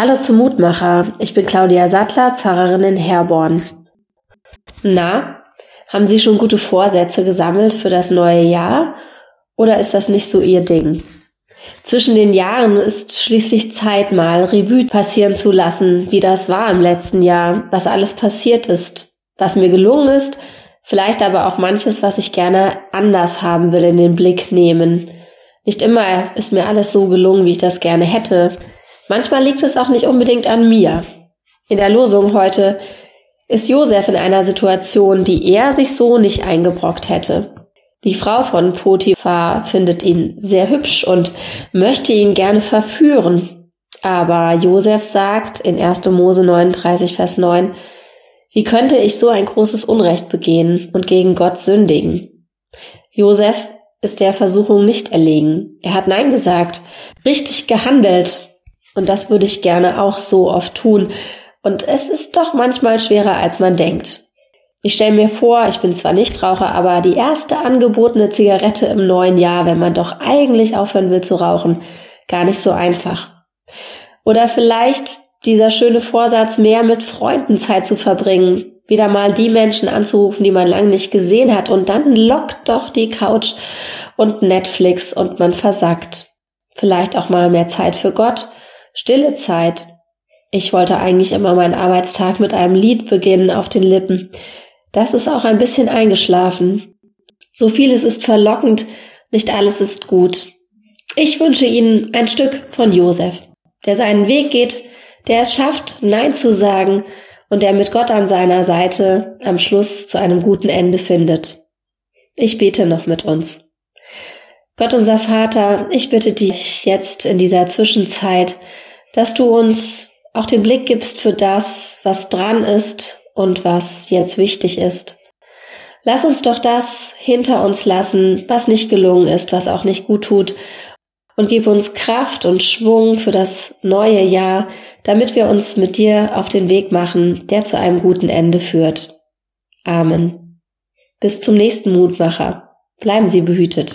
Hallo zum Mutmacher. Ich bin Claudia Sattler, Pfarrerin in Herborn. Na, haben Sie schon gute Vorsätze gesammelt für das neue Jahr? Oder ist das nicht so Ihr Ding? Zwischen den Jahren ist schließlich Zeit mal Revue passieren zu lassen, wie das war im letzten Jahr, was alles passiert ist, was mir gelungen ist, vielleicht aber auch manches, was ich gerne anders haben will, in den Blick nehmen. Nicht immer ist mir alles so gelungen, wie ich das gerne hätte. Manchmal liegt es auch nicht unbedingt an mir. In der Losung heute ist Josef in einer Situation, die er sich so nicht eingebrockt hätte. Die Frau von Potiphar findet ihn sehr hübsch und möchte ihn gerne verführen. Aber Josef sagt in 1. Mose 39, Vers 9, wie könnte ich so ein großes Unrecht begehen und gegen Gott sündigen? Josef ist der Versuchung nicht erlegen. Er hat Nein gesagt, richtig gehandelt und das würde ich gerne auch so oft tun. Und es ist doch manchmal schwerer, als man denkt. Ich stelle mir vor, ich bin zwar nicht Raucher, aber die erste angebotene Zigarette im neuen Jahr, wenn man doch eigentlich aufhören will zu rauchen, gar nicht so einfach. Oder vielleicht dieser schöne Vorsatz, mehr mit Freunden Zeit zu verbringen, wieder mal die Menschen anzurufen, die man lange nicht gesehen hat und dann lockt doch die Couch und Netflix und man versackt. Vielleicht auch mal mehr Zeit für Gott Stille Zeit. Ich wollte eigentlich immer meinen Arbeitstag mit einem Lied beginnen auf den Lippen. Das ist auch ein bisschen eingeschlafen. So vieles ist verlockend, nicht alles ist gut. Ich wünsche Ihnen ein Stück von Josef, der seinen Weg geht, der es schafft, Nein zu sagen und der mit Gott an seiner Seite am Schluss zu einem guten Ende findet. Ich bete noch mit uns. Gott unser Vater, ich bitte dich jetzt in dieser Zwischenzeit, dass du uns auch den Blick gibst für das, was dran ist und was jetzt wichtig ist. Lass uns doch das hinter uns lassen, was nicht gelungen ist, was auch nicht gut tut, und gib uns Kraft und Schwung für das neue Jahr, damit wir uns mit dir auf den Weg machen, der zu einem guten Ende führt. Amen. Bis zum nächsten Mutmacher. Bleiben Sie behütet.